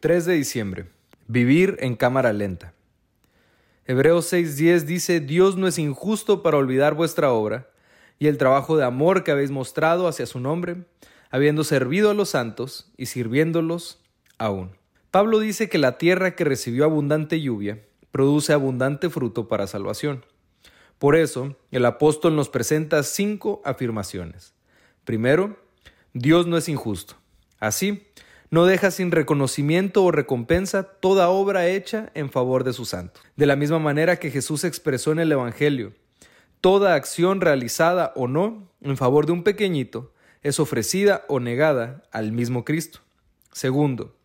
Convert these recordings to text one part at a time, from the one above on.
3 de diciembre. Vivir en cámara lenta. Hebreos 6:10 dice, Dios no es injusto para olvidar vuestra obra y el trabajo de amor que habéis mostrado hacia su nombre, habiendo servido a los santos y sirviéndolos aún. Pablo dice que la tierra que recibió abundante lluvia produce abundante fruto para salvación. Por eso, el apóstol nos presenta cinco afirmaciones. Primero, Dios no es injusto. Así, no deja sin reconocimiento o recompensa toda obra hecha en favor de su santo. De la misma manera que Jesús expresó en el Evangelio, toda acción realizada o no en favor de un pequeñito es ofrecida o negada al mismo Cristo. Segundo,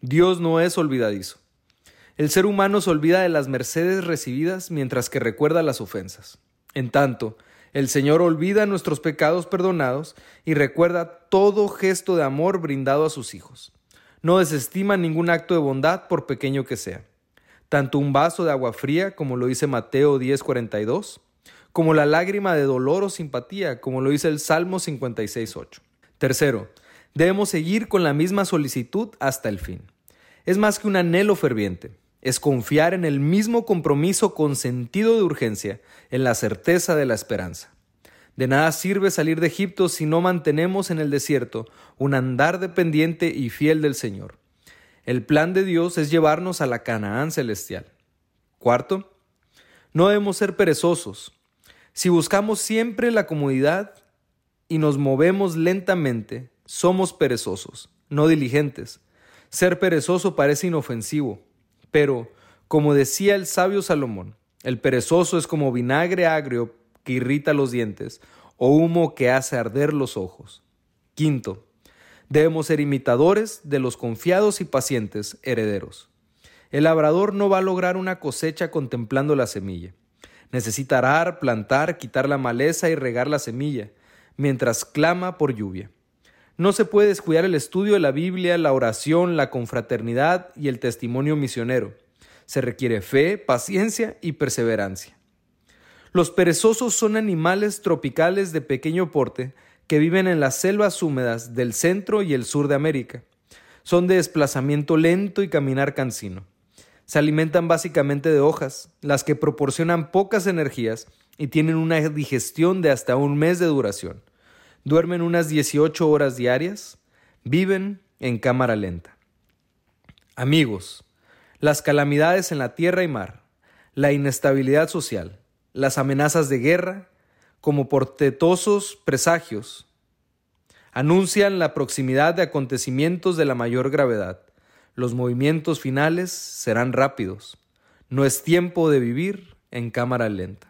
Dios no es olvidadizo. El ser humano se olvida de las mercedes recibidas mientras que recuerda las ofensas. En tanto, el Señor olvida nuestros pecados perdonados y recuerda todo gesto de amor brindado a sus hijos. No desestima ningún acto de bondad por pequeño que sea. Tanto un vaso de agua fría, como lo dice Mateo 10:42, como la lágrima de dolor o simpatía, como lo dice el Salmo 56.8. Tercero, debemos seguir con la misma solicitud hasta el fin. Es más que un anhelo ferviente, es confiar en el mismo compromiso con sentido de urgencia, en la certeza de la esperanza. De nada sirve salir de Egipto si no mantenemos en el desierto un andar dependiente y fiel del Señor. El plan de Dios es llevarnos a la Canaán celestial. Cuarto, no debemos ser perezosos, si buscamos siempre la comodidad y nos movemos lentamente, somos perezosos, no diligentes. Ser perezoso parece inofensivo, pero, como decía el sabio Salomón, el perezoso es como vinagre agrio que irrita los dientes o humo que hace arder los ojos. Quinto, debemos ser imitadores de los confiados y pacientes herederos. El labrador no va a lograr una cosecha contemplando la semilla. Necesita arar, plantar, quitar la maleza y regar la semilla, mientras clama por lluvia. No se puede descuidar el estudio de la Biblia, la oración, la confraternidad y el testimonio misionero. Se requiere fe, paciencia y perseverancia. Los perezosos son animales tropicales de pequeño porte que viven en las selvas húmedas del centro y el sur de América. Son de desplazamiento lento y caminar cansino. Se alimentan básicamente de hojas, las que proporcionan pocas energías y tienen una digestión de hasta un mes de duración. Duermen unas 18 horas diarias, viven en cámara lenta. Amigos, las calamidades en la tierra y mar, la inestabilidad social, las amenazas de guerra, como portetosos presagios, anuncian la proximidad de acontecimientos de la mayor gravedad. Los movimientos finales serán rápidos. No es tiempo de vivir en cámara lenta.